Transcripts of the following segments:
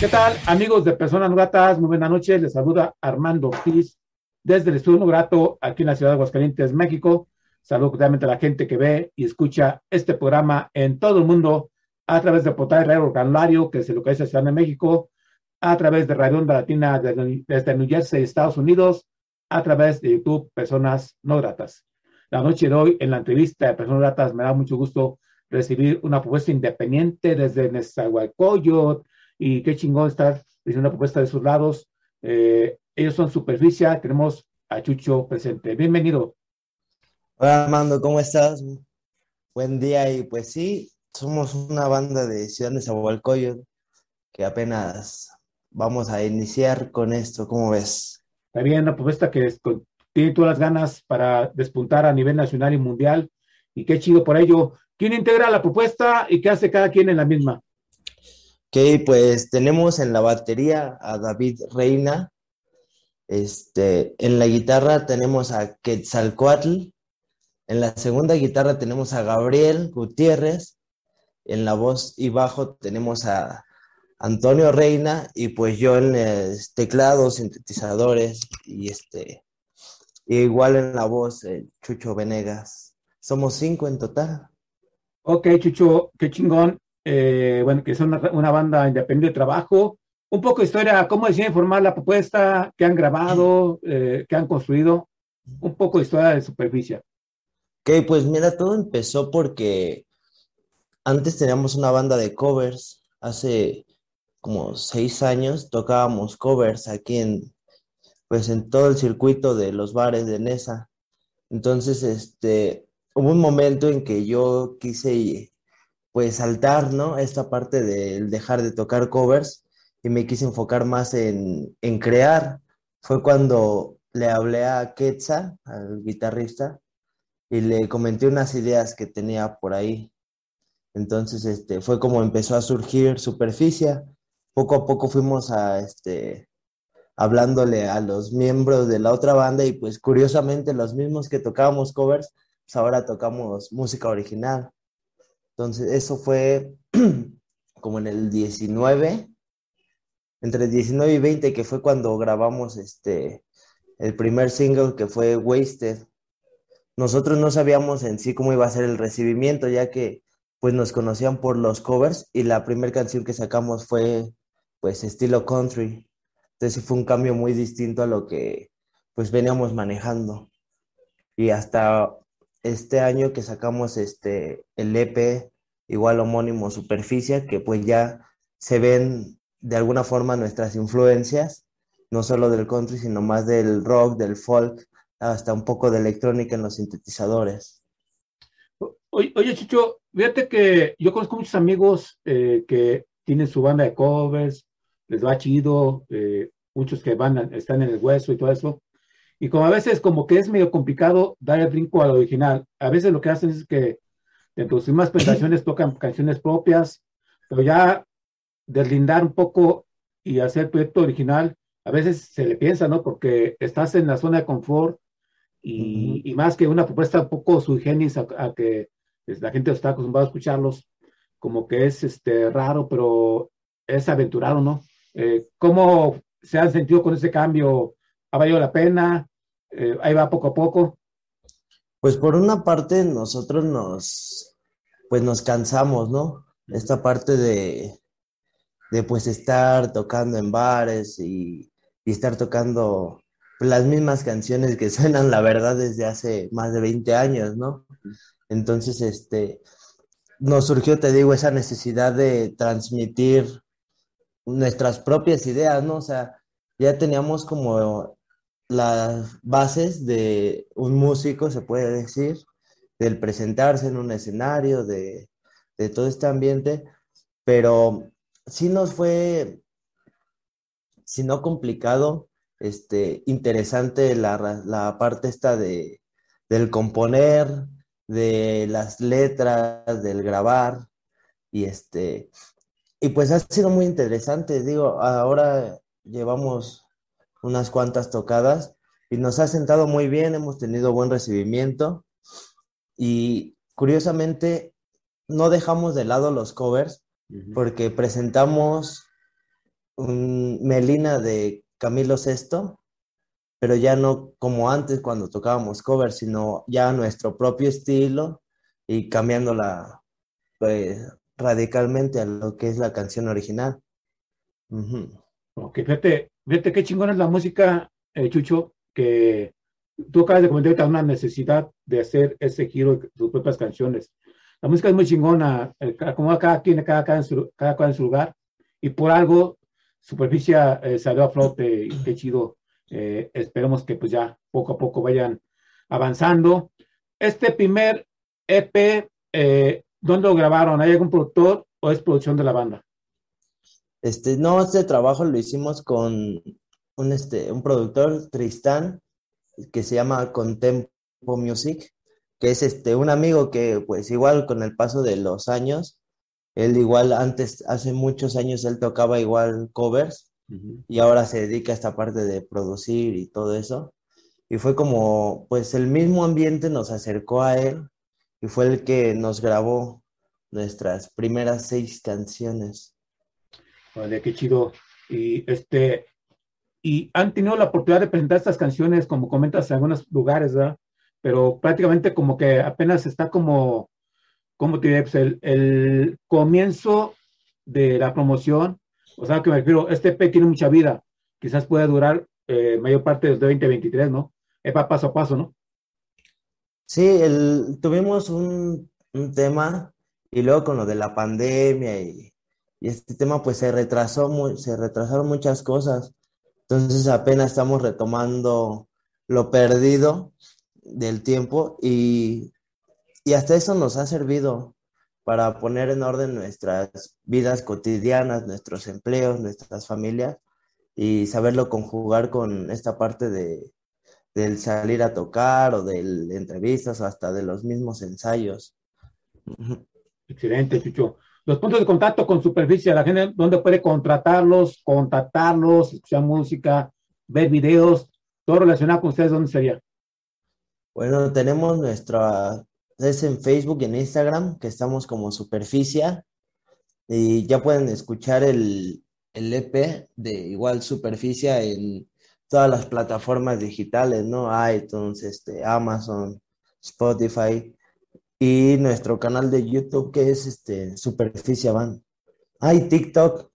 ¿Qué tal, amigos de Personas Gratas? Muy buenas noches. Les saluda Armando Ortiz desde el Estudio Grato aquí en la ciudad de Aguascalientes, México. Saludo cordialmente a la gente que ve y escucha este programa en todo el mundo a través de Portal Radio Canulario, que se localiza en Ciudad de México, a través de Radio Onda Latina desde New Jersey, Estados Unidos, a través de YouTube Personas No Gratas. La noche de hoy, en la entrevista de Personas No Gratas, me da mucho gusto recibir una propuesta independiente desde Nezahualcóyotl, y qué chingón estar haciendo una propuesta de sus lados. Eh, ellos son Superficia, tenemos a Chucho presente. Bienvenido. Hola Armando, ¿cómo estás? Buen día y pues sí, somos una banda de Ciudad de Zahualcoyot que apenas vamos a iniciar con esto, ¿cómo ves? Está bien, una propuesta que es, tiene todas las ganas para despuntar a nivel nacional y mundial y qué chido por ello. ¿Quién integra la propuesta y qué hace cada quien en la misma? Ok, pues tenemos en la batería a David Reina. Este, en la guitarra tenemos a Quetzalcoatl. En la segunda guitarra tenemos a Gabriel Gutiérrez. En la voz y bajo tenemos a Antonio Reina. Y pues yo en los teclados, sintetizadores y este. igual en la voz, eh, Chucho Venegas. Somos cinco en total. Ok, Chucho, qué chingón eh, bueno, que una, una, banda independiente de trabajo. Un poco de historia, cómo deciden formar la propuesta, qué han grabado, eh, qué han construido, un poco de historia de superficie. Ok, pues mira, todo empezó porque antes teníamos una banda de covers, hace como seis años tocábamos covers aquí en, pues en todo el circuito de los bares de Nesa. Entonces, este, hubo un momento en que yo quise pues saltar, ¿no? Esta parte del dejar de tocar covers y me quise enfocar más en, en crear. Fue cuando le hablé a Quetzal, al guitarrista, y le comenté unas ideas que tenía por ahí. Entonces, este, fue como empezó a surgir Superficie. Poco a poco fuimos a, este, hablándole a los miembros de la otra banda y pues curiosamente los mismos que tocábamos covers, pues ahora tocamos música original. Entonces, eso fue como en el 19, entre 19 y 20, que fue cuando grabamos este, el primer single que fue Wasted. Nosotros no sabíamos en sí cómo iba a ser el recibimiento, ya que pues nos conocían por los covers y la primera canción que sacamos fue pues estilo country. Entonces fue un cambio muy distinto a lo que pues veníamos manejando. Y hasta este año que sacamos este, el EP, igual homónimo Superficie, que pues ya se ven de alguna forma nuestras influencias, no solo del country, sino más del rock, del folk, hasta un poco de electrónica en los sintetizadores. Oye, Chicho, fíjate que yo conozco muchos amigos eh, que tienen su banda de covers, les va chido, eh, muchos que van, están en el hueso y todo eso, y como a veces como que es medio complicado dar el brinco al original, a veces lo que hacen es que dentro de sus mismas presentaciones tocan canciones propias, pero ya deslindar un poco y hacer proyecto original, a veces se le piensa, ¿no? Porque estás en la zona de confort y, uh -huh. y más que una propuesta un poco sui generis a, a, que la gente está acostumbrada a escucharlos, como que es este raro, pero es aventurado, ¿no? Eh, ¿Cómo se han sentido con ese cambio? ¿Ha valido la pena? Eh, ahí va poco a poco. Pues por una parte nosotros nos, pues nos cansamos, ¿no? Esta parte de, de pues estar tocando en bares y, y estar tocando las mismas canciones que suenan, la verdad, desde hace más de 20 años, ¿no? Entonces, este, nos surgió, te digo, esa necesidad de transmitir nuestras propias ideas, ¿no? O sea, ya teníamos como las bases de un músico, se puede decir, del presentarse en un escenario, de de todo este ambiente, pero sí nos fue, si no complicado, este, interesante la, la parte esta de, del componer, de las letras, del grabar, y este, y pues ha sido muy interesante, digo, ahora llevamos unas cuantas tocadas y nos ha sentado muy bien, hemos tenido buen recibimiento y curiosamente no dejamos de lado los covers porque presentamos un Melina de Camilo VI, pero ya no como antes cuando tocábamos covers, sino ya nuestro propio estilo y cambiándola pues, radicalmente a lo que es la canción original. Ok, fíjate, fíjate qué chingona es la música, eh, Chucho, que tú acabas de comentar una necesidad de hacer ese giro de tus propias canciones. La música es muy chingona, como cada quien, cada, cada, en su, cada en su lugar, y por algo Superficie eh, salió a flote, y qué chido. Eh, esperemos que pues ya poco a poco vayan avanzando. Este primer EP, eh, ¿dónde lo grabaron? ¿Hay algún productor o es producción de la banda? Este, no, este trabajo lo hicimos con un, este, un productor, Tristán, que se llama Contempo Music, que es este, un amigo que pues igual con el paso de los años, él igual antes, hace muchos años él tocaba igual covers y ahora se dedica a esta parte de producir y todo eso. Y fue como, pues el mismo ambiente nos acercó a él y fue el que nos grabó nuestras primeras seis canciones. Vale, qué chido. Y este, y han tenido la oportunidad de presentar estas canciones, como comentas, en algunos lugares, ¿verdad? Pero prácticamente como que apenas está como, ¿cómo te diré? Pues el, el, comienzo de la promoción, o sea, que me refiero, este EP tiene mucha vida, quizás puede durar eh, mayor parte del 2023, ¿no? Es paso a paso, ¿no? Sí, el, tuvimos un, un, tema y luego con lo de la pandemia y, y este tema pues se retrasó, muy, se retrasaron muchas cosas. Entonces apenas estamos retomando lo perdido del tiempo y, y hasta eso nos ha servido para poner en orden nuestras vidas cotidianas, nuestros empleos, nuestras familias y saberlo conjugar con esta parte de, del salir a tocar o de entrevistas o hasta de los mismos ensayos. Excelente, Chucho los puntos de contacto con superficie, la gente donde puede contratarlos, contactarlos, escuchar música, ver videos, todo relacionado con ustedes, ¿dónde sería? Bueno, tenemos nuestra, es en Facebook y en Instagram, que estamos como Superficie, y ya pueden escuchar el, el EP de igual Superficie en todas las plataformas digitales, ¿no? iTunes, este, Amazon, Spotify, y nuestro canal de YouTube que es este Superficie Van. Hay TikTok,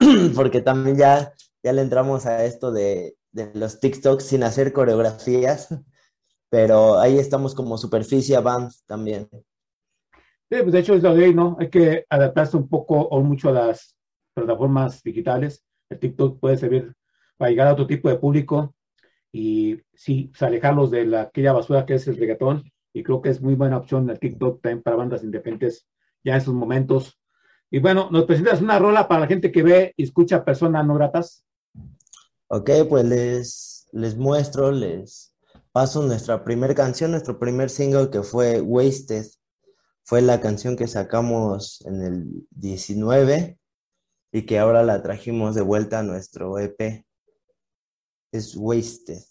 porque también ya, ya le entramos a esto de, de los TikToks sin hacer coreografías, pero ahí estamos como Superficie Band también. Sí, pues de hecho es lo de ahí, ¿no? Hay que adaptarse un poco o mucho a las plataformas digitales. El TikTok puede servir para llegar a otro tipo de público y sí, pues, alejarlos de la, aquella basura que es el reggaetón y creo que es muy buena opción el TikTok también para bandas independientes ya en sus momentos. Y bueno, nos presentas una rola para la gente que ve y escucha personas no gratas. Ok, pues les, les muestro, les paso nuestra primera canción, nuestro primer single que fue Wasted. Fue la canción que sacamos en el 19 y que ahora la trajimos de vuelta a nuestro EP. Es Wasted.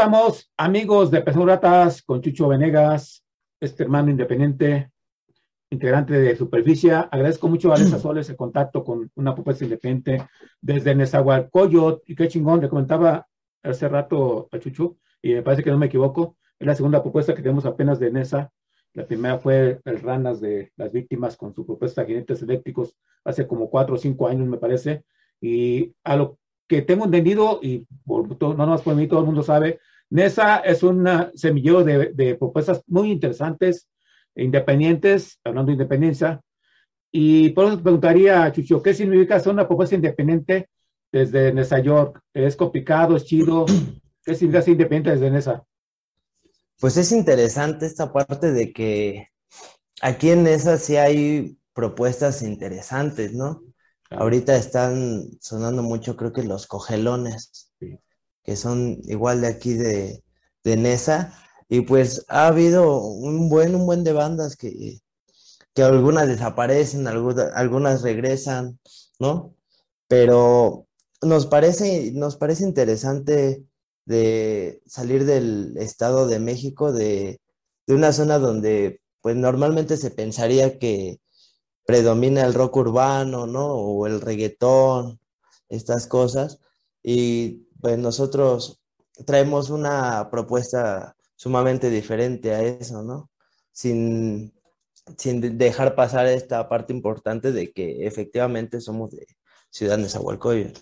Estamos, amigos de Personas con Chucho Venegas, este hermano independiente, integrante de Superficie. Agradezco mucho a Alessa Soles el contacto con una propuesta independiente desde Nezahualcóyotl. Y qué chingón, le comentaba hace rato a Chucho, y me parece que no me equivoco, es la segunda propuesta que tenemos apenas de NESA. La primera fue el Ranas de las víctimas con su propuesta de jinetes eléctricos hace como cuatro o cinco años, me parece. Y a lo que tengo entendido, y no más por mí, todo el mundo sabe, NESA es un semillero de, propuestas muy interesantes, independientes, hablando de independencia. Y por eso te preguntaría, Chucho, ¿qué significa hacer una propuesta independiente desde Nesa York? ¿Es complicado, es chido? ¿Qué significa ser independiente desde Nesa? Pues es interesante esta parte de que aquí en Nesa sí hay propuestas interesantes, ¿no? Ahorita están sonando mucho, creo que los cogelones, que son igual de aquí de, de Nesa, y pues ha habido un buen, un buen de bandas que, que algunas desaparecen, algunas, algunas regresan, ¿no? Pero nos parece, nos parece interesante de salir del Estado de México, de, de una zona donde pues normalmente se pensaría que predomina el rock urbano, ¿no? O el reggaetón, estas cosas. Y pues nosotros traemos una propuesta sumamente diferente a eso, ¿no? Sin, sin dejar pasar esta parte importante de que efectivamente somos de Ciudad Nezahualcóyotl.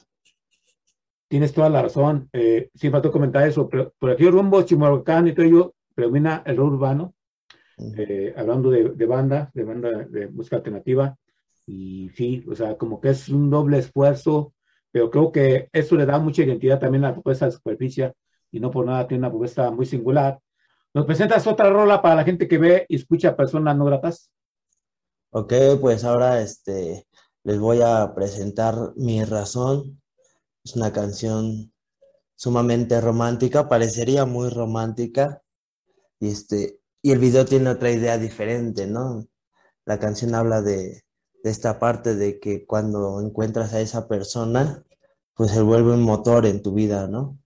Tienes toda la razón. Eh, sí, faltó comentar eso, pero por aquí rumbo Chimalhuacán y todo ello predomina el rock urbano, eh, hablando de, de banda, de banda de música alternativa. Y sí, o sea, como que es un doble esfuerzo, pero creo que eso le da mucha identidad también a la propuesta de superficie y no por nada tiene una propuesta muy singular. ¿Nos presentas otra rola para la gente que ve y escucha personas no gratas? Ok, pues ahora este, les voy a presentar Mi Razón. Es una canción sumamente romántica, parecería muy romántica. Y, este, y el video tiene otra idea diferente, ¿no? La canción habla de, esta parte de que cuando encuentras a esa persona, pues se vuelve un motor en tu vida, ¿no?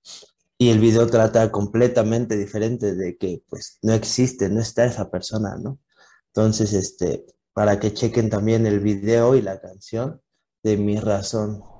Y el video trata completamente diferente de que pues no existe, no está esa persona, ¿no? Entonces, este, para que chequen también el video y la canción de Mi Razón.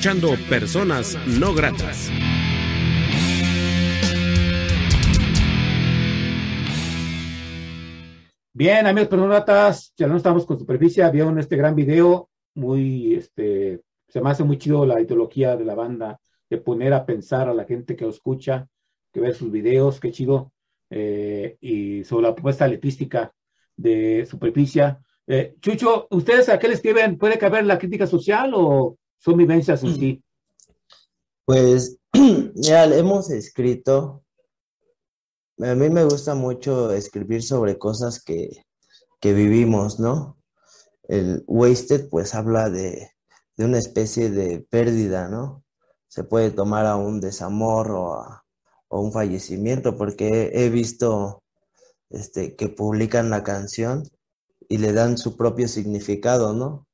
Escuchando Personas No Gratas. Bien, amigos Personas Gratas, ya no estamos con superficie, vieron este gran video, muy, este, se me hace muy chido la ideología de la banda, de poner a pensar a la gente que lo escucha, que ve sus videos, qué chido, eh, y sobre la propuesta letrística de superficie. Eh, Chucho, ¿ustedes a qué le escriben? ¿Puede caber la crítica social o son vivencias en sí? Pues, ya hemos escrito. A mí me gusta mucho escribir sobre cosas que, que vivimos, ¿no? El Wasted, pues, habla de, de una especie de pérdida, ¿no? Se puede tomar a un desamor o a, o un fallecimiento, porque he visto este, que publican la canción y le dan su propio significado, ¿no?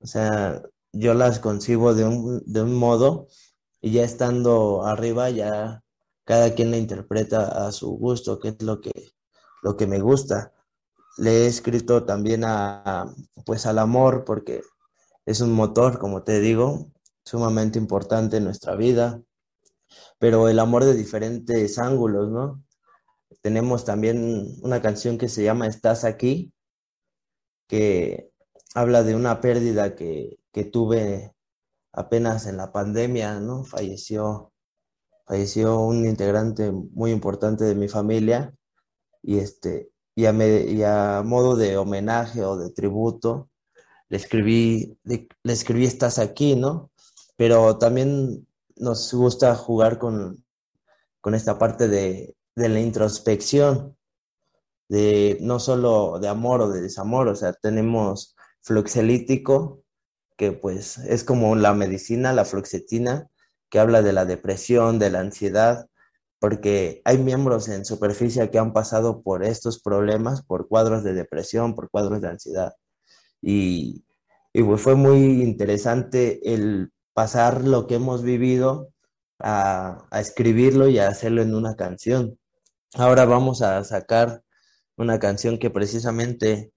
O sea, yo las concibo de un, de un modo y ya estando arriba, ya cada quien la interpreta a su gusto, que es lo que, lo que me gusta. Le he escrito también a, pues al amor, porque es un motor, como te digo, sumamente importante en nuestra vida, pero el amor de diferentes ángulos, ¿no? Tenemos también una canción que se llama Estás aquí, que habla de una pérdida que, que tuve apenas en la pandemia, ¿no? Falleció, falleció un integrante muy importante de mi familia y, este, y, a, y a modo de homenaje o de tributo, le escribí, le, le escribí Estás aquí, ¿no? Pero también nos gusta jugar con, con esta parte de, de la introspección, de no solo de amor o de desamor, o sea, tenemos fluxelítico, que pues es como la medicina, la fluoxetina, que habla de la depresión, de la ansiedad, porque hay miembros en superficie que han pasado por estos problemas, por cuadros de depresión, por cuadros de ansiedad. Y, pues fue muy interesante el pasar lo que hemos vivido a, a escribirlo y a hacerlo en una canción. Ahora vamos a sacar una canción que precisamente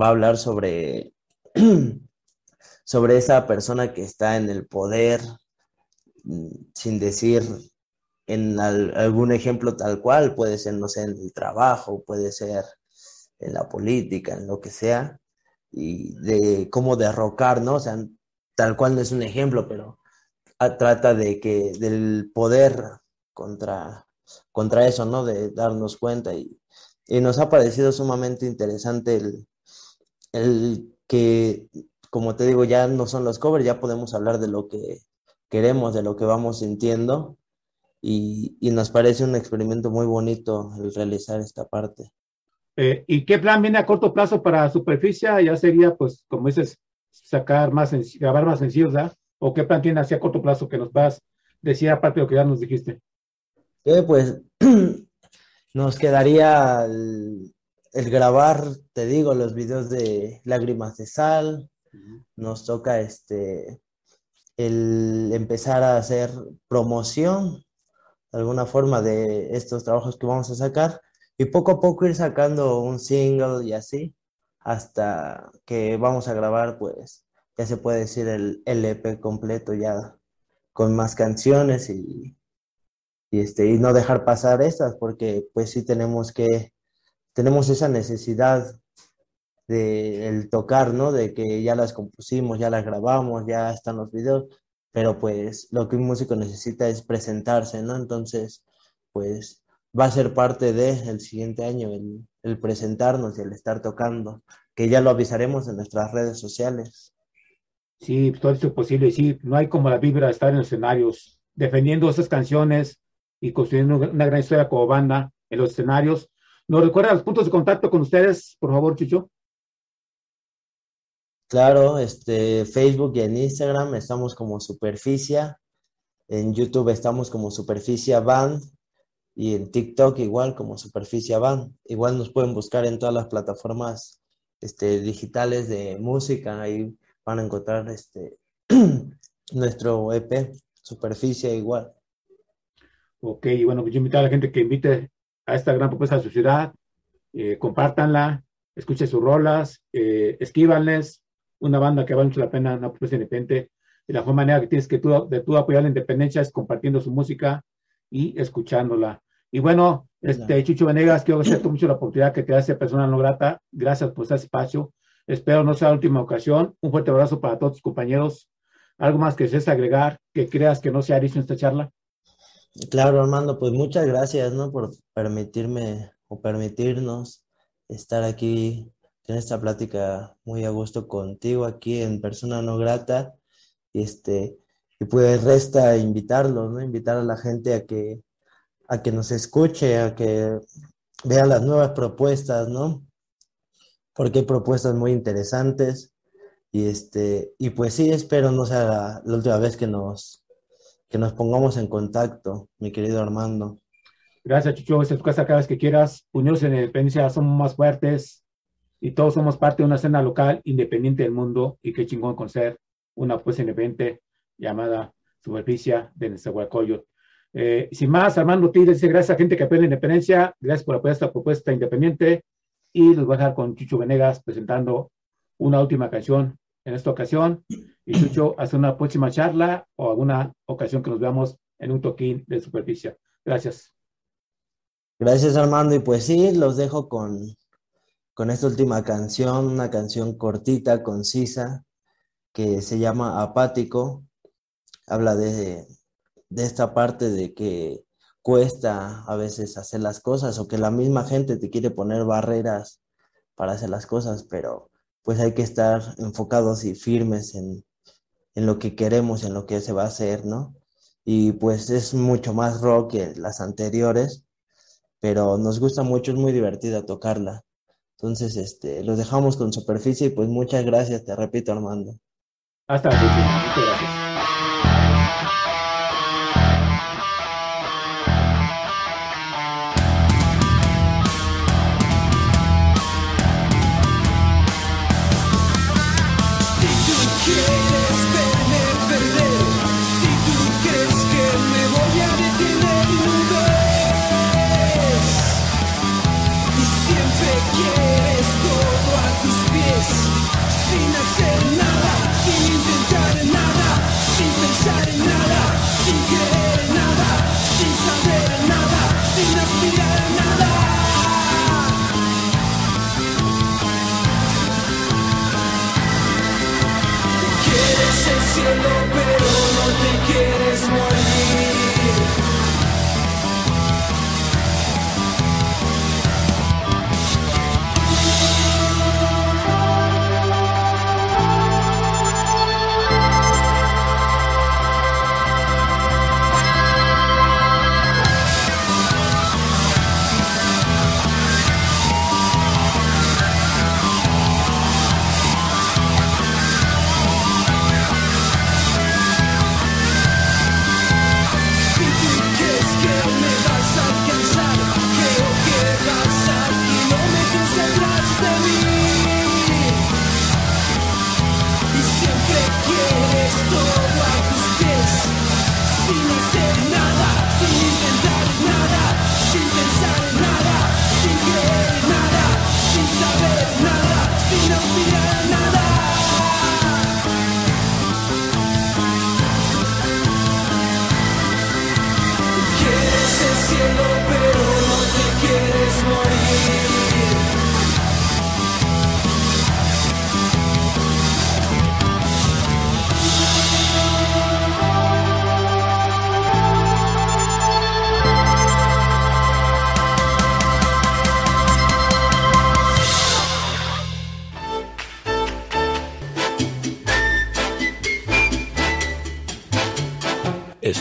va a hablar sobre, sobre esa persona que está en el poder, mm, sin decir en algún ejemplo tal cual, puede ser, no sé, en el trabajo, puede ser en la política, en lo que sea, y de cómo derrocar, ¿no? O sea, tal cual no es un ejemplo, pero trata de que del poder contra, contra eso, ¿no? De darnos cuenta y, y nos ha parecido sumamente interesante el, el que, como te digo, ya no son los covers, ya podemos hablar de lo que queremos, de lo que vamos sintiendo y, y nos parece un experimento muy bonito el realizar esta parte. Eh, ¿Y qué plan viene a corto plazo para Superficie? Ya sería, pues, como dices, sacar más, grabar más sencillos, ¿verdad? ¿O qué plan tiene hacia corto plazo que nos vas a decir aparte de lo que ya nos dijiste? Eh, pues nos quedaría el, el, grabar, te digo, los videos de Lágrimas de Sal. Nos toca este el empezar a hacer promoción de alguna forma de estos trabajos que vamos a sacar y poco a poco ir sacando un single y así hasta que vamos a grabar pues ya se puede decir el LP completo ya con más canciones y, y, este, y no dejar pasar estas, porque pues sí tenemos que, tenemos esa necesidad de el tocar, ¿no? De que ya las compusimos, ya las grabamos, ya están los videos, pero pues lo que un músico necesita es presentarse, ¿no? Entonces, pues va a ser parte del el siguiente año el, presentarnos y el estar tocando, que ya lo avisaremos en nuestras redes sociales. Sí, todo esto es posible. Sí, no hay como la vibra de estar en los escenarios, defendiendo esas canciones y construyendo una gran historia como banda en los escenarios. ¿Nos recuerda los puntos de contacto con ustedes, por favor, Chucho? Claro, este, Facebook y en Instagram estamos como Superficia, en YouTube estamos como Superficia Band y en TikTok igual como Superficia Band. Igual nos pueden buscar en todas las plataformas este, digitales de música, ahí van a encontrar este nuestro EP, Superficie igual. Ok, bueno, pues yo invito a la gente que invite a esta gran propuesta de su ciudad, eh, compártanla, escuchen sus rolas, eh, esquívanles, una banda que vale mucho la pena, una propuesta independiente. y la mejor manera que tienes que tú, de tú apoyar la independencia es compartiendo su música y escuchándola. Y bueno, este Chucho Venegas, quiero agradecerte mucho la oportunidad que te hace persona no grata. Gracias por este espacio. Espero no sea la última ocasión. Un fuerte abrazo para todos tus compañeros. ¿Algo más que desees agregar que creas que no se ha dicho en esta charla? Claro, Armando, pues muchas gracias, ¿no? Por permitirme o permitirnos estar aquí en esta plática muy a gusto contigo aquí en Persona No Grata. Y este, y pues resta invitarlos, ¿no? Invitar a la gente a que, a que nos escuche, a que vea las nuevas propuestas, ¿no? Porque hay propuestas muy interesantes. Y este, y pues sí, espero no sea la, la última vez que nos, que nos pongamos en contacto, mi querido Armando. Gracias, Chucho. Esta es tu casa cada vez que quieras. Unidos en Independencia somos más fuertes y todos somos parte de una escena local independiente del mundo. Y qué chingón con ser una fuerza independiente llamada Superficie de Nezahualcóyotl. Eh, sin más, Armando Tigres dice gracias a gente que apoya la independencia, gracias por apoyar esta propuesta independiente y los voy a dejar con Chucho Venegas presentando una última canción en esta ocasión y Chucho hace una próxima charla o alguna ocasión que nos veamos en un toquín de superficie. Gracias. Gracias Armando y pues sí, los dejo con, con esta última canción, una canción cortita, concisa, que se llama Apático. Habla de, de esta parte de que cuesta a veces hacer las cosas o que la misma gente te quiere poner barreras para hacer las cosas, pero pues hay que estar enfocados y firmes en, en lo que queremos, en lo que se va a hacer, ¿no? Y pues es mucho más rock que las anteriores, pero nos gusta mucho, es muy divertida tocarla. Entonces, este, los dejamos con superficie y pues muchas gracias, te repito, Armando. Hasta próxima. Muchas gracias.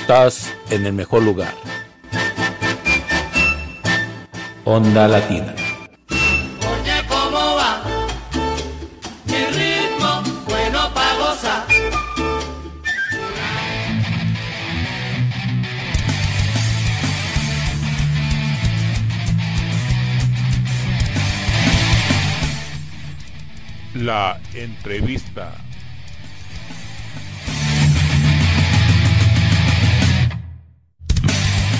Estás en el mejor lugar. Onda Latina. Oye, ¿cómo va? Mi ritmo, bueno pa' gozar. La entrevista.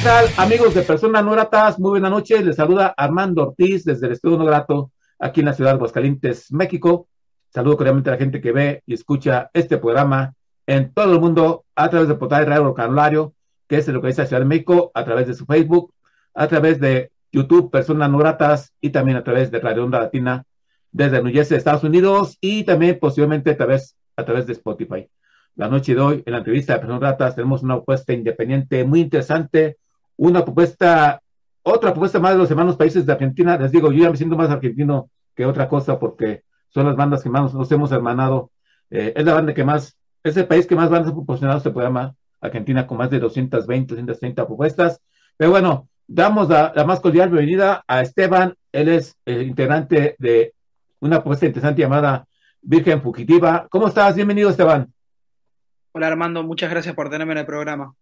Tal, amigos de Personas No Gratas? Muy buenas noches. Les saluda Armando Ortiz desde el Estudio No Grato, aquí en la ciudad de Aguascalientes, México. Saludo cordialmente a la gente que ve y escucha este programa en todo el mundo a través de portal Radio Vocabulario, que es lo que dice Ciudad de México, a través de su Facebook, a través de YouTube, Personas No Gratas, y también a través de Radio Onda Latina desde New Jersey, Estados Unidos, y también posiblemente a través, a través de Spotify. La noche de hoy, en la entrevista de Personas Gratas, tenemos una propuesta independiente muy interesante, una propuesta, otra propuesta más de los hermanos países de Argentina. Les digo, yo ya me siento más argentino que otra cosa porque son las bandas que más nos hemos hermanado. Eh, es la banda que más, es el país que más bandas proporcionadas se puede llamar Argentina con más de 220, 230 propuestas. Pero bueno, damos la, más cordial bienvenida a Esteban. Él es el integrante de una propuesta interesante llamada Virgen Fugitiva. ¿Cómo estás? Bienvenido, Esteban. Hola, Armando. Muchas gracias por tenerme en el programa.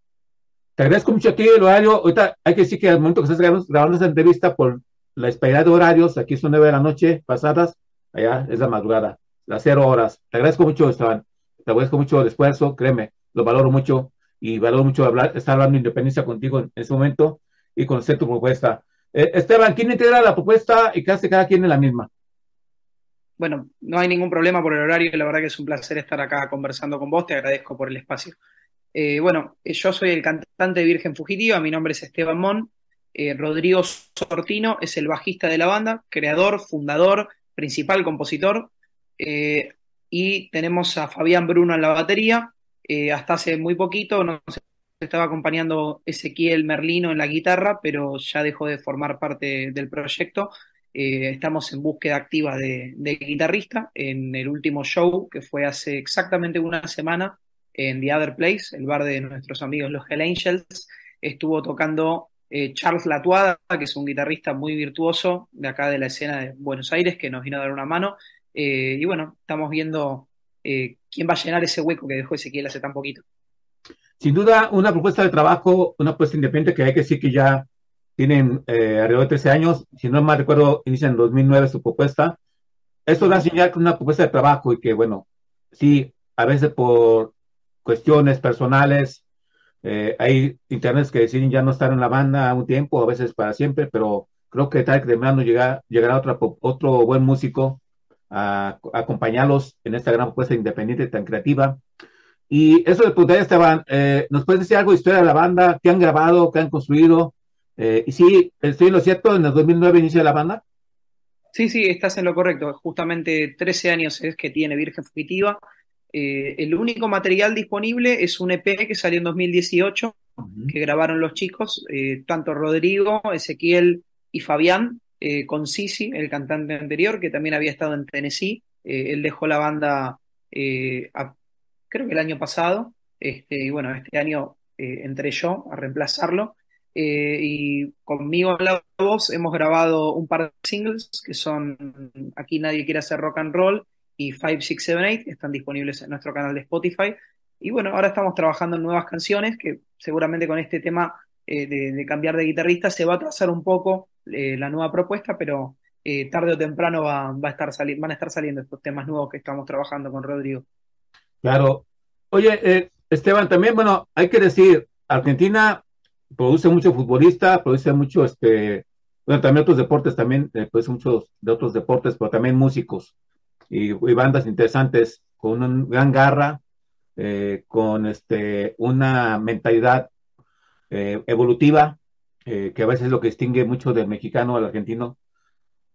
Te agradezco mucho a ti el horario. Ahorita hay que decir que al momento que estás grabando, esta entrevista por la disparidad de horarios, aquí son nueve de la noche pasadas, allá es la madrugada, las cero horas. Te agradezco mucho, Esteban. Te agradezco mucho el esfuerzo, créeme, lo valoro mucho y valoro mucho hablar, estar hablando de independencia contigo en, ese momento y conocer tu propuesta. Eh, Esteban, ¿quién integra la propuesta y qué hace cada quien en la misma? Bueno, no hay ningún problema por el horario, la verdad que es un placer estar acá conversando con vos, te agradezco por el espacio. Eh, bueno, yo soy el cantante de Virgen Fugitiva, mi nombre es Esteban Mon, eh, Rodrigo Sortino es el bajista de la banda, creador, fundador, principal compositor, y tenemos a Fabián Bruno en la batería, eh, hasta hace muy poquito nos estaba acompañando Ezequiel Merlino en la guitarra, pero ya dejó de formar parte del proyecto. Eh, estamos en búsqueda activa de, guitarrista. En el último show, que fue hace exactamente una semana, en The Other Place, el bar de nuestros amigos los Hell Angels, estuvo tocando eh, Charles Latuada, que es un guitarrista muy virtuoso de acá de la escena de Buenos Aires, que nos vino a dar una mano. y bueno, estamos viendo eh, quién va a llenar ese hueco que dejó Ezequiel hace tan poquito. Sin duda, una propuesta de trabajo, una propuesta independiente que hay que decir que ya tienen eh, alrededor de 13 años, si no mal recuerdo, inicia en 2009 su propuesta. Esto da señal que una propuesta de trabajo y que, bueno, sí, a veces por cuestiones personales, eh, hay internets que deciden ya no estar en la banda un tiempo, a veces para siempre, pero creo que tal que de llegar, llegará otro, otro buen músico a, acompañarlos en esta gran propuesta independiente tan creativa. Y eso de preguntar, Esteban, eh, ¿nos puedes decir algo de historia de la banda? ¿Qué han grabado? ¿Qué han construido? Eh, y sí, estoy en lo cierto, en el 2009 inicia la banda. Sí, sí, estás en lo correcto. Justamente 13 años es que tiene Virgen Fugitiva. Eh, el único material disponible es un EP que salió en 2018, que grabaron los chicos, tanto Rodrigo, Ezequiel y Fabián, eh, con Sisi, el cantante anterior, que también había estado en Tennessee. Eh, él dejó la banda, eh, creo que el año pasado, este, y bueno, este año entré yo a reemplazarlo. y conmigo en la voz hemos grabado un par de singles que son Aquí nadie quiere hacer rock and roll y 5678, que están disponibles en nuestro canal de Spotify. Y bueno, ahora estamos trabajando en nuevas canciones que seguramente con este tema de, cambiar de guitarrista se va a trazar un poco eh, la nueva propuesta, pero eh, tarde o temprano va, a estar van a estar saliendo estos temas nuevos que estamos trabajando con Rodrigo. Claro. Oye, eh, Esteban, también, bueno, hay que decir, Argentina produce mucho futbolista, produce mucho, este, bueno, también otros deportes, también produce muchos de otros deportes, pero también músicos y, bandas interesantes con una gran garra, con este, una mentalidad evolutiva eh, que a veces es lo que distingue mucho del mexicano al argentino,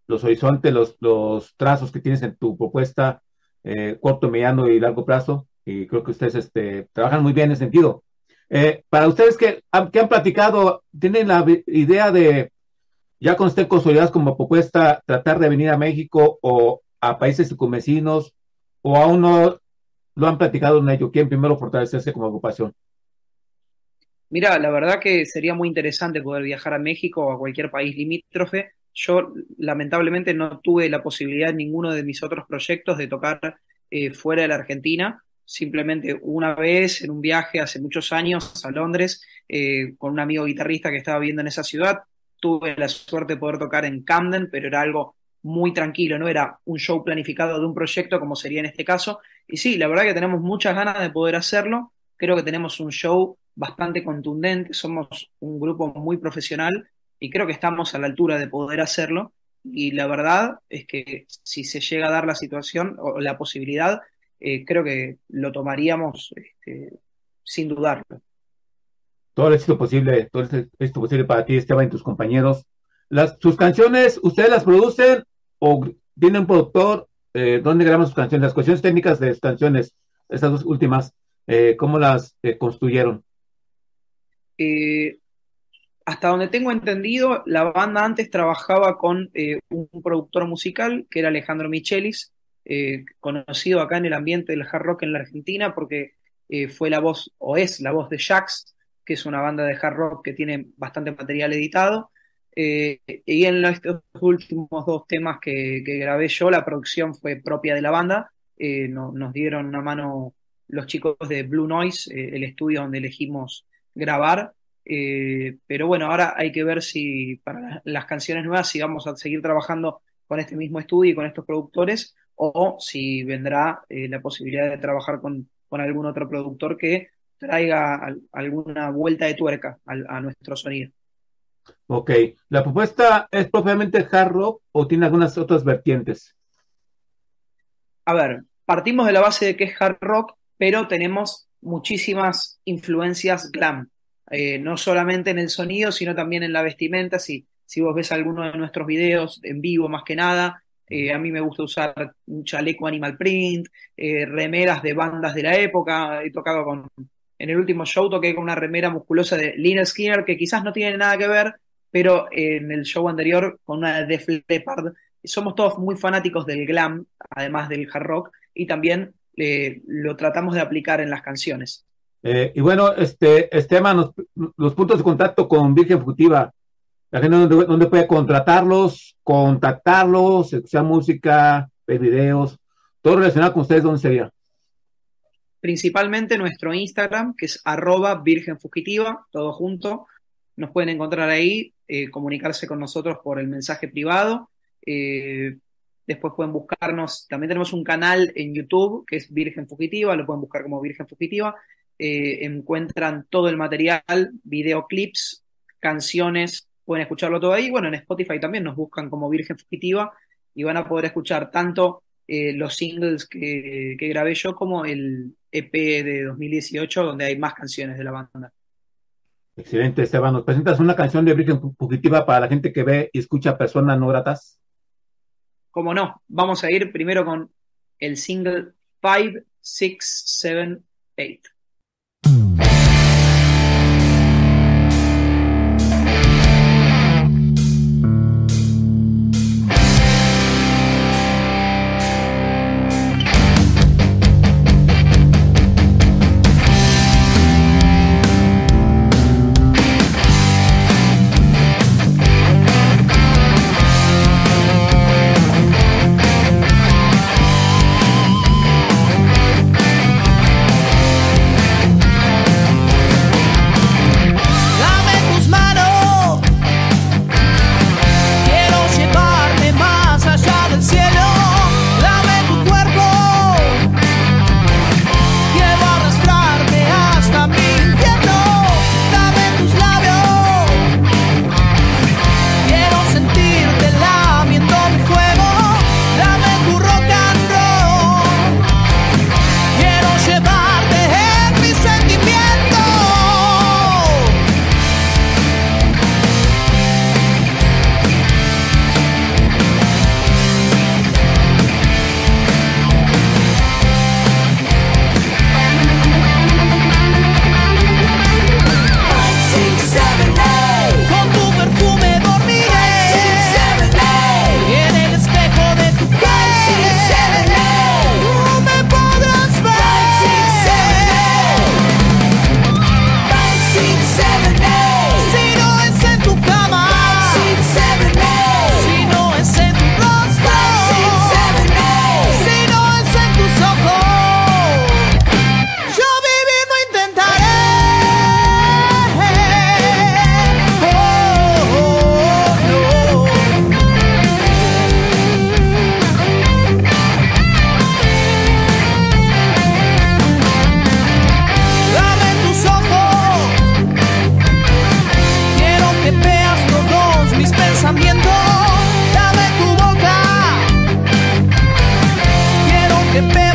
los horizontes, los, los trazos que tienes en tu propuesta, eh, corto, mediano y largo plazo, y creo que ustedes este, trabajan muy bien en ese sentido. Eh, para ustedes que, que, han platicado, ¿tienen la idea de, ya con estén consolidados como propuesta, tratar de venir a México o a países circunvecinos, o aún no lo han platicado en ello? ¿Quién primero fortalecerse como agrupación? Mira, la verdad que sería muy interesante poder viajar a México o a cualquier país limítrofe. Yo lamentablemente no tuve la posibilidad en ninguno de mis otros proyectos de tocar eh, fuera de la Argentina. Simplemente una vez en un viaje hace muchos años a Londres eh, con un amigo guitarrista que estaba viviendo en esa ciudad. Tuve la suerte de poder tocar en Camden, pero era algo muy tranquilo, no era un show planificado de un proyecto como sería en este caso. Y sí, la verdad que tenemos muchas ganas de poder hacerlo. Creo que tenemos un show bastante contundente, somos un grupo muy profesional y creo que estamos a la altura de poder hacerlo. Y la verdad es que si se llega a dar la situación o la posibilidad, eh, creo que lo tomaríamos este, sin dudarlo. Todo el éxito posible, todo el éxito posible para ti, Esteban, y tus compañeros. Las, ¿Sus canciones, ustedes las producen o tienen un productor? Eh, ¿Dónde graban sus canciones? Las cuestiones técnicas de sus canciones, estas dos últimas, eh, ¿cómo las eh, construyeron? Hasta donde tengo entendido, la banda antes trabajaba con un productor musical que era Alejandro Michelis, conocido acá en el ambiente del hard rock en la Argentina porque fue la voz o es la voz de Jax, que es una banda de hard rock que tiene bastante material editado. Eh, y en estos últimos dos temas que, grabé yo, la producción fue propia de la banda. Eh, no- nos dieron una mano los chicos de Blue Noise, eh, el estudio donde elegimos grabar. Pero bueno, ahora hay que ver si para la- las canciones nuevas, si vamos a seguir trabajando con este mismo estudio y con estos productores, o si vendrá la posibilidad de trabajar con, algún otro productor que traiga al- alguna vuelta de tuerca a nuestro sonido. Ok, ¿la propuesta es propiamente hard rock o tiene algunas otras vertientes? A ver, partimos de la base de que es hard rock, pero tenemos muchísimas influencias glam. Eh, no solamente en el sonido, sino también en la vestimenta. Si, si vos ves alguno de nuestros videos en vivo, más que nada, eh, a mí me gusta usar un chaleco animal print, eh, remeras de bandas de la época. He tocado con. En el último show toqué con una remera musculosa de Lynyrd Skinner, que quizás no tiene nada que ver, pero en el show anterior con una de Def Leppard. Somos todos muy fanáticos del glam, además del hard rock, y también eh, lo tratamos de aplicar en las canciones. Eh, y bueno, este, Esteban, los, los puntos de contacto con Virgen Fugitiva, la gente donde puede contratarlos, contactarlos, escuchar música, ver videos, todo relacionado con ustedes, ¿dónde sería? Principalmente nuestro Instagram, que es arroba Virgen Fugitiva, todo junto. Nos pueden encontrar ahí, eh, comunicarse con nosotros por el mensaje privado. Eh, después pueden buscarnos, también tenemos un canal en YouTube que es Virgen Fugitiva, lo pueden buscar como Virgen Fugitiva. Eh, encuentran todo el material, videoclips, canciones, pueden escucharlo todo ahí. Bueno, en Spotify también nos buscan como Virgen Fugitiva y van a poder escuchar tanto eh, los singles que, que grabé yo como el EP de 2018 donde hay más canciones de la banda. Excelente, Esteban. ¿Nos presentas una canción de Virgen Fugitiva para la gente que ve y escucha personas no gratas? Como no, vamos a ir primero con el single 5, 6, 7, 8. It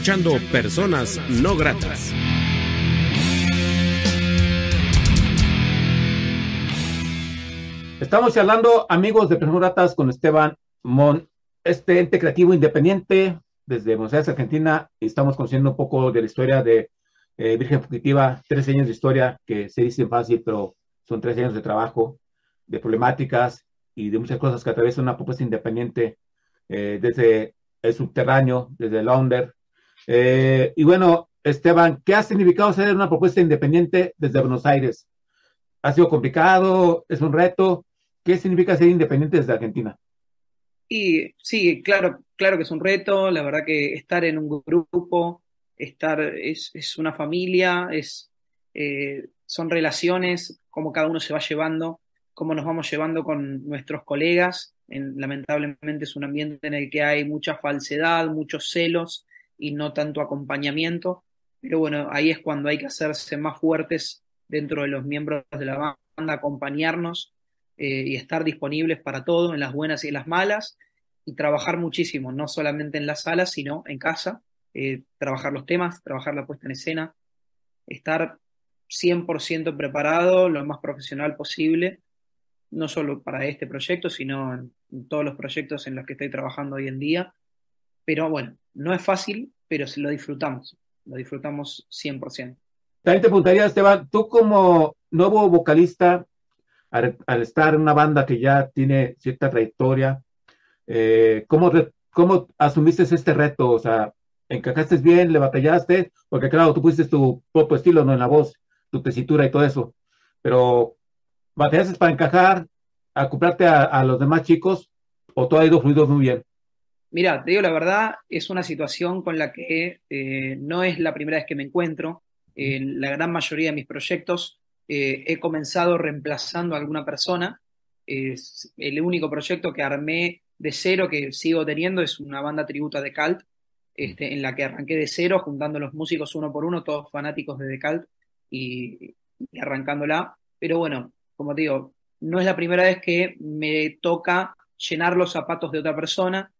escuchando Personas No Gratas. Estamos charlando, amigos de Personas Gratas, con Esteban Mon, este ente creativo independiente desde Buenos Aires, Argentina, y estamos conociendo un poco de la historia de eh, Virgen Fugitiva, tres años de historia que se dicen fácil, pero son tres años de trabajo, de problemáticas y de muchas cosas que atraviesan una propuesta independiente eh, desde el subterráneo, desde el under. Eh, y bueno, Esteban, ¿qué ha significado ser una propuesta independiente desde Buenos Aires? ¿Ha sido complicado? ¿Es un reto? ¿Qué significa ser independiente desde Argentina? Y sí, claro, claro que es un reto, la verdad que estar en un grupo, estar, es, una familia, es, eh, son relaciones, cómo cada uno se va llevando, cómo nos vamos llevando con nuestros colegas. En, lamentablemente es un ambiente en el que hay mucha falsedad, muchos celos y no tanto acompañamiento. Pero bueno, ahí es cuando hay que hacerse más fuertes dentro de los miembros de la banda, acompañarnos eh, y estar disponibles para todo, en las buenas y en las malas, y trabajar muchísimo, no solamente en la sala, sino en casa, eh, trabajar los temas, trabajar la puesta en escena, estar 100% preparado, lo más profesional posible, no solo para este proyecto, sino en, en, todos los proyectos en los que estoy trabajando hoy en día. Pero bueno, no es fácil, pero lo disfrutamos, lo disfrutamos 100%. También te preguntaría, Esteban, tú como nuevo vocalista, al, estar en una banda que ya tiene cierta trayectoria, eh, ¿cómo, ¿cómo asumiste este reto? O sea, ¿encajaste bien? ¿Le batallaste? Porque claro, tú pusiste tu propio estilo, ¿no? En la voz, tu tesitura y todo eso. Pero, ¿batallaste para encajar, acoplarte a, a los demás chicos o todo ha ido fluido muy bien? Mira, te digo la verdad, es una situación con la que eh, no es la primera vez que me encuentro. En la gran mayoría de mis proyectos eh, he comenzado reemplazando a alguna persona. Es el único proyecto que armé de cero que sigo teniendo es una banda tributa de Cult, este, en la que arranqué de cero, juntando los músicos uno por uno, todos fanáticos de The Cult, y, y arrancándola. Pero bueno, como te digo, no es la primera vez que me toca llenar los zapatos de otra persona.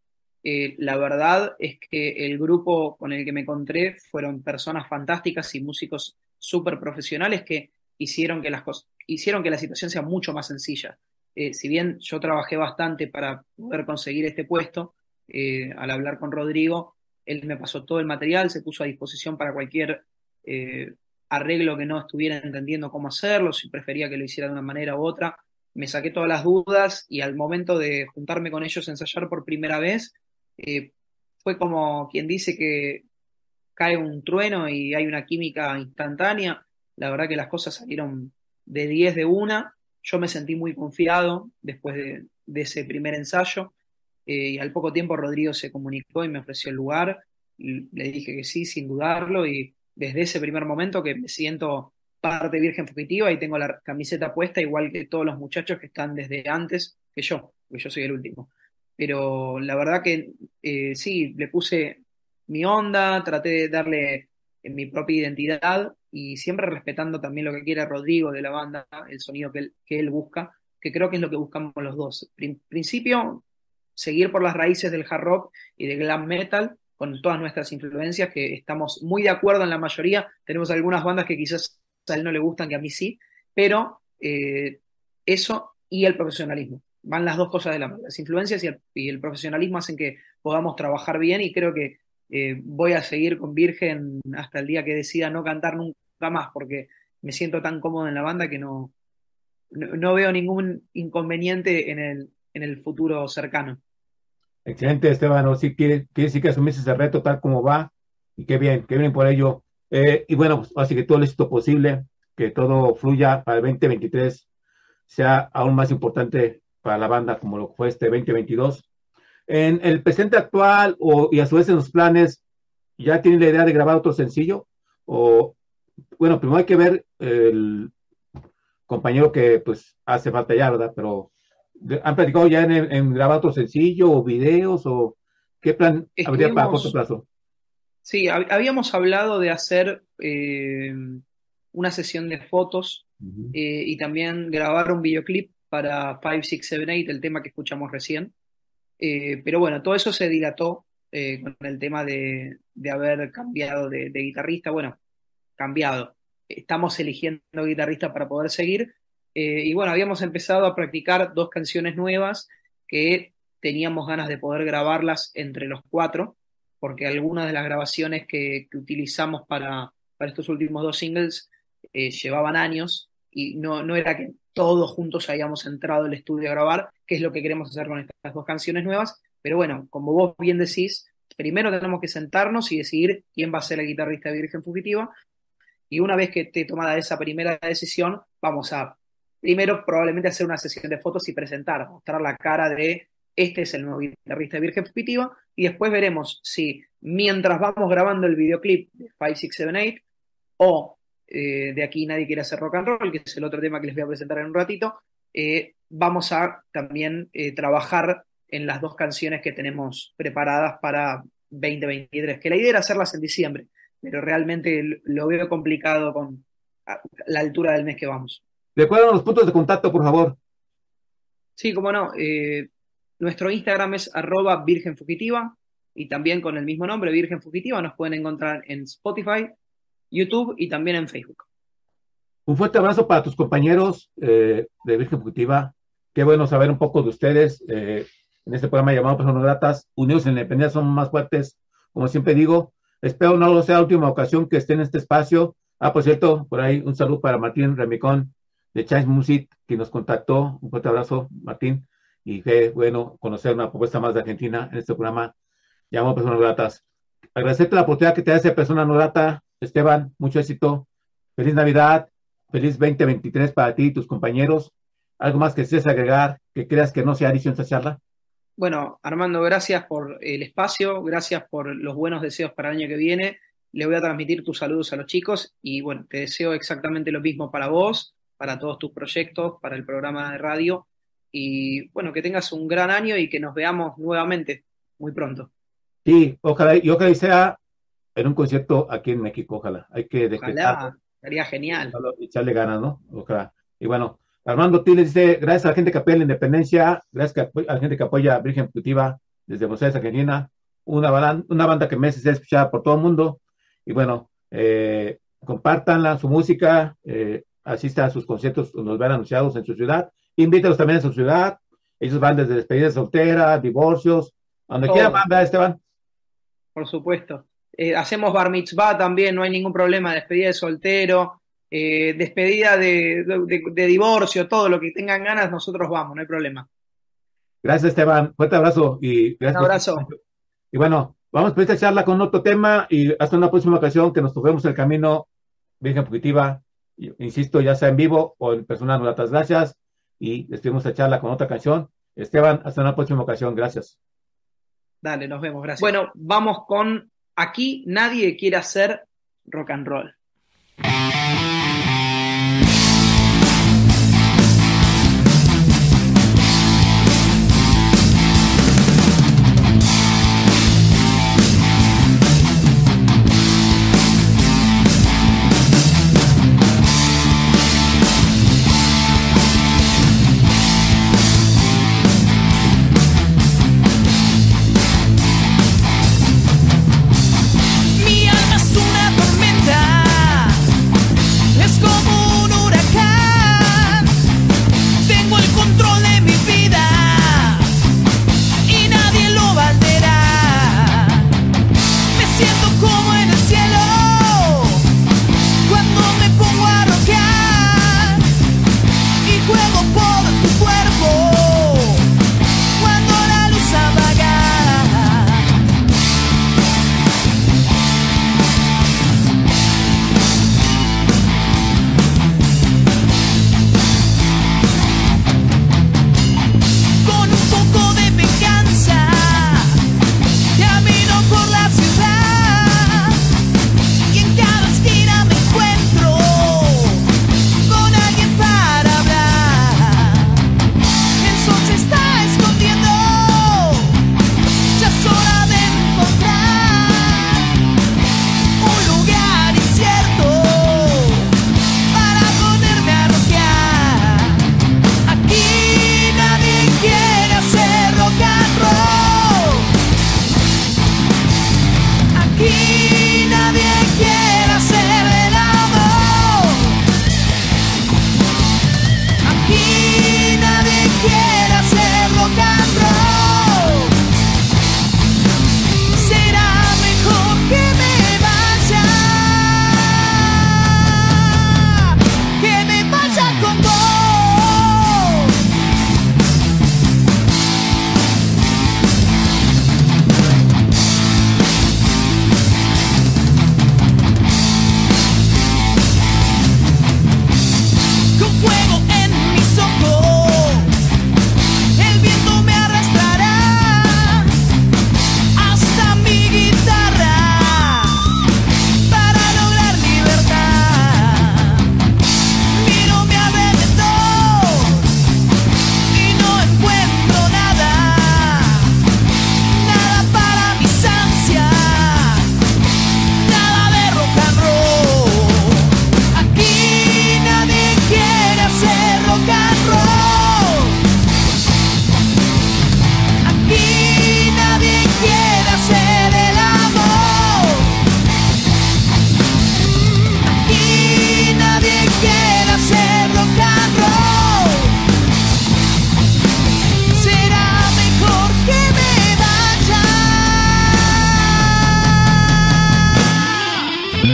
Eh, la verdad es que el grupo con el que me encontré fueron personas fantásticas y músicos súper profesionales que hicieron que, las hicieron que la situación sea mucho más sencilla. Eh, si bien yo trabajé bastante para poder conseguir este puesto, eh, al hablar con Rodrigo, él me pasó todo el material, se puso a disposición para cualquier arreglo que no estuviera entendiendo cómo hacerlo, si prefería que lo hiciera de una manera u otra. Me saqué todas las dudas y al momento de juntarme con ellos a ensayar por primera vez, eh, fue como quien dice que cae un trueno y hay una química instantánea. La verdad que las cosas salieron de 10 de una. Yo me sentí muy confiado después de, ese primer ensayo. Eh, y al poco tiempo Rodrigo se comunicó y me ofreció el lugar. Le dije que sí, sin dudarlo. Y desde ese primer momento que me siento parte Virgen Fugitiva y tengo la camiseta puesta, igual que todos los muchachos que están desde antes que yo, porque yo soy el último. Pero la verdad que eh, sí, le puse mi onda, traté de darle mi propia identidad y siempre respetando también lo que quiere Rodrigo de la banda, el sonido que él, que él busca, que creo que es lo que buscamos los dos. Prin principio, seguir por las raíces del hard rock y del glam metal con todas nuestras influencias, que estamos muy de acuerdo en la mayoría. Tenemos algunas bandas que quizás a él no le gustan, que a mí sí, pero eh, eso y el profesionalismo. Van las dos cosas de la mano. Las influencias y el, profesionalismo hacen que podamos trabajar bien y creo que eh, voy a seguir con Virgen hasta el día que decida no cantar nunca más, porque me siento tan cómodo en la banda que no, no, veo ningún inconveniente en el, en el futuro cercano. Excelente, Esteban. Sí, quiere, quiere decir que asumiste ese reto tal como va. Y qué bien, qué bien por ello. Eh, y bueno, pues, así que todo el éxito posible, que todo fluya para el 2023, sea aún más importante para la banda como lo fue este 2022. En el presente actual o, y a su vez en los planes, ¿ya tienen la idea de grabar otro sencillo? O, bueno, primero hay que ver el compañero que pues hace falta ya, ¿verdad? Pero ¿han platicado ya en, en grabar otro sencillo o videos o qué plan Estuvimos, habría para corto plazo? Sí, habíamos hablado de hacer eh, una sesión de fotos uh -huh. eh, y también grabar un videoclip para 5678, el tema que escuchamos recién. Eh, pero bueno, todo eso se dilató eh, con el tema de, de haber cambiado de, de guitarrista. Bueno, cambiado. Estamos eligiendo guitarrista para poder seguir. Eh, y bueno, habíamos empezado a practicar dos canciones nuevas que teníamos ganas de poder grabarlas entre los cuatro, porque algunas de las grabaciones que, que utilizamos para, para, estos últimos dos singles eh, llevaban años y no, no era que todos juntos hayamos entrado al estudio a grabar, que es lo que queremos hacer con estas dos canciones nuevas. Pero bueno, como vos bien decís, primero tenemos que sentarnos y decidir quién va a ser la guitarrista Virgen Fugitiva. Y una vez que esté tomada esa primera decisión, vamos a primero probablemente hacer una sesión de fotos y presentar, mostrar la cara de este es el nuevo guitarrista Virgen Fugitiva, y después veremos si mientras vamos grabando el videoclip de 5678 o eh, de aquí nadie quiere hacer rock and roll, que es el otro tema que les voy a presentar en un ratito, eh, vamos a también eh, trabajar en las dos canciones que tenemos preparadas para 2023, que la idea era hacerlas en diciembre, pero realmente lo veo complicado con la altura del mes que vamos. Recuerden los puntos de contacto, por favor. Sí, cómo no. Nuestro Instagram es arroba Virgen Fugitiva y también con el mismo nombre, Virgen Fugitiva, nos pueden encontrar en Spotify, YouTube y también en Facebook. Un fuerte abrazo para tus compañeros eh, de Virgen Fugitiva. Qué bueno saber un poco de ustedes eh, en este programa llamado Personas Gratas. Unidos en la independencia somos más fuertes, como siempre digo. Espero no sea la última ocasión que esté en este espacio. Ah, por cierto, por ahí un saludo para Martín Remicón de Chance Music, que nos contactó. Un fuerte abrazo, Martín y qué bueno conocer una propuesta más de Argentina en este programa llamado Personas Gratas. Agradecerte la oportunidad que te hace Persona No Grata, Esteban, mucho éxito, feliz Navidad, feliz 2023 para ti y tus compañeros. ¿Algo más que desees agregar que creas que no sea adición esta charla? Bueno, Armando, gracias por el espacio, gracias por los buenos deseos para el año que viene. Le voy a transmitir tus saludos a los chicos y bueno, te deseo exactamente lo mismo para vos, para todos tus proyectos, para el programa de radio y bueno, que tengas un gran año y que nos veamos nuevamente muy pronto. Sí, ojalá, y ojalá sea en un concierto aquí en México, ojalá. Hay que Ojalá, sería genial. Echarle ganas, ¿no? Ojalá. Y bueno, Armando Tiles dice, gracias a la gente que apoya la independencia, gracias a la gente que apoya a Virgen Fugitiva desde Buenos Argentina, una, banda, una banda que me hace escuchada por todo el mundo. Y bueno, eh, compartan su música, eh, asistan a sus conciertos, nos vean anunciados en su ciudad Invítalos también a su ciudad. Ellos van desde despedidas solteras, divorcios, donde quiera van, Esteban? Por supuesto. Eh, hacemos bar mitzvah también, no hay ningún problema. Despedida de soltero, eh, despedida de, de, divorcio, todo lo que tengan ganas, nosotros vamos, no hay problema. Gracias, Esteban. Fuerte abrazo y gracias. Un abrazo. Y bueno, vamos a esta charla con otro tema y hasta una próxima ocasión que nos toquemos el camino Virgen Fugitiva. Insisto, ya sea en vivo o en personal, muchas gracias y despedimos esta charla con otra canción. Esteban, hasta una próxima ocasión. Gracias. Dale, nos vemos. Gracias. Bueno, vamos con Aquí nadie quiere hacer rock and roll.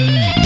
Yeah.